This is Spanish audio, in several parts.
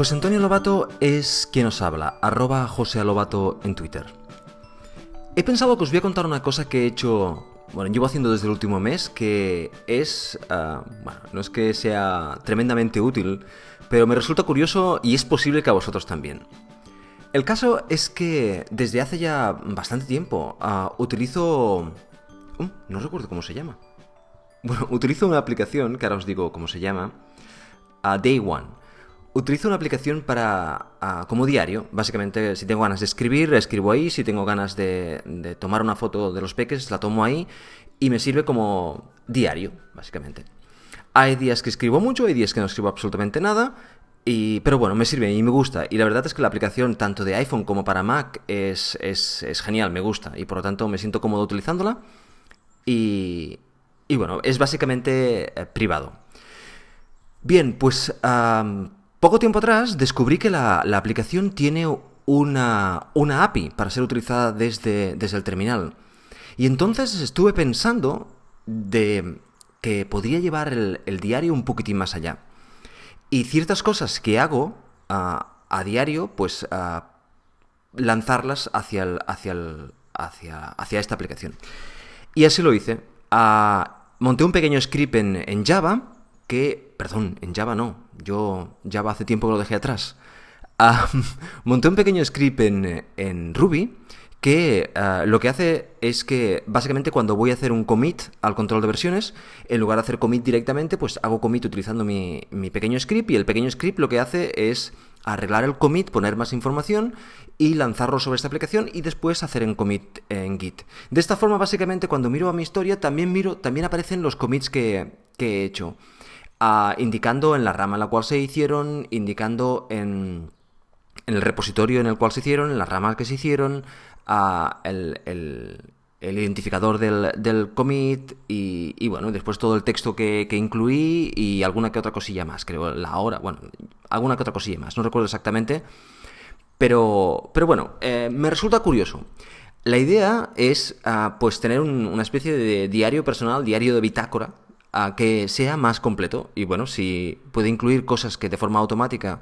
José Antonio Lobato es quien os habla, arroba José Lobato en Twitter. He pensado que os voy a contar una cosa que he hecho, bueno, llevo haciendo desde el último mes, que es, ah, bueno, no es que sea tremendamente útil, pero me resulta curioso y es posible que a vosotros también. El caso es que desde hace ya bastante tiempo ah, utilizo... No recuerdo cómo se llama. Bueno, utilizo una aplicación, que ahora os digo cómo se llama, a Day One. Utilizo una aplicación para ah, como diario. Básicamente, si tengo ganas de escribir, escribo ahí. Si tengo ganas de, tomar una foto de los peques, la tomo ahí. Y me sirve como diario, básicamente. Hay días que escribo mucho, hay días que no escribo absolutamente nada. Y, pero bueno, me sirve y me gusta. Y la verdad es que la aplicación, tanto de iPhone como para Mac, es, es, es genial, me gusta. Y por lo tanto me siento cómodo utilizándola. Y, y bueno, es básicamente eh, privado. Bien, pues poco tiempo atrás descubrí que la, aplicación tiene una, una, API para ser utilizada desde, desde el terminal. Y entonces estuve pensando de que podría llevar el, diario un poquitín más allá. Y ciertas cosas que hago uh, a diario, pues uh, lanzarlas hacia, el, hacia, el, hacia, hacia, esta aplicación. Y así lo hice. Uh, monté un pequeño script en, en, Java que, perdón, en Java no, yo Java hace tiempo que lo dejé atrás. monté un pequeño script en, en Ruby que uh, lo que hace es que básicamente cuando voy a hacer un commit al control de versiones, en lugar de hacer commit directamente, pues hago commit utilizando mi, mi, pequeño script y el pequeño script lo que hace es arreglar el commit, poner más información y lanzarlo sobre esta aplicación y después hacer en commit en Git. De esta forma, básicamente, cuando miro a mi historia, también miro, también aparecen los commits que, que he hecho, indicando en la rama en la cual se hicieron, indicando en en el repositorio en el cual se hicieron, en las ramas que se hicieron, el, identificador del, commit y, y, bueno, después todo el texto que, que, incluí y alguna que otra cosilla más, creo, la hora, bueno, alguna que otra cosilla más, no recuerdo exactamente, pero, pero bueno, eh, me resulta curioso. La idea es uh, pues tener un, una especie de diario personal, diario de bitácora, uh, que sea más completo y bueno, si puede incluir cosas que de forma automática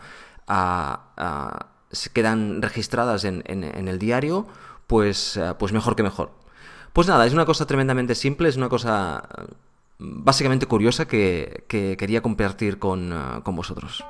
se quedan registradas en, en, en el diario, pues, pues mejor que mejor. Pues nada, es una cosa tremendamente simple, es una cosa básicamente curiosa que, que quería compartir con, uh, con vosotros.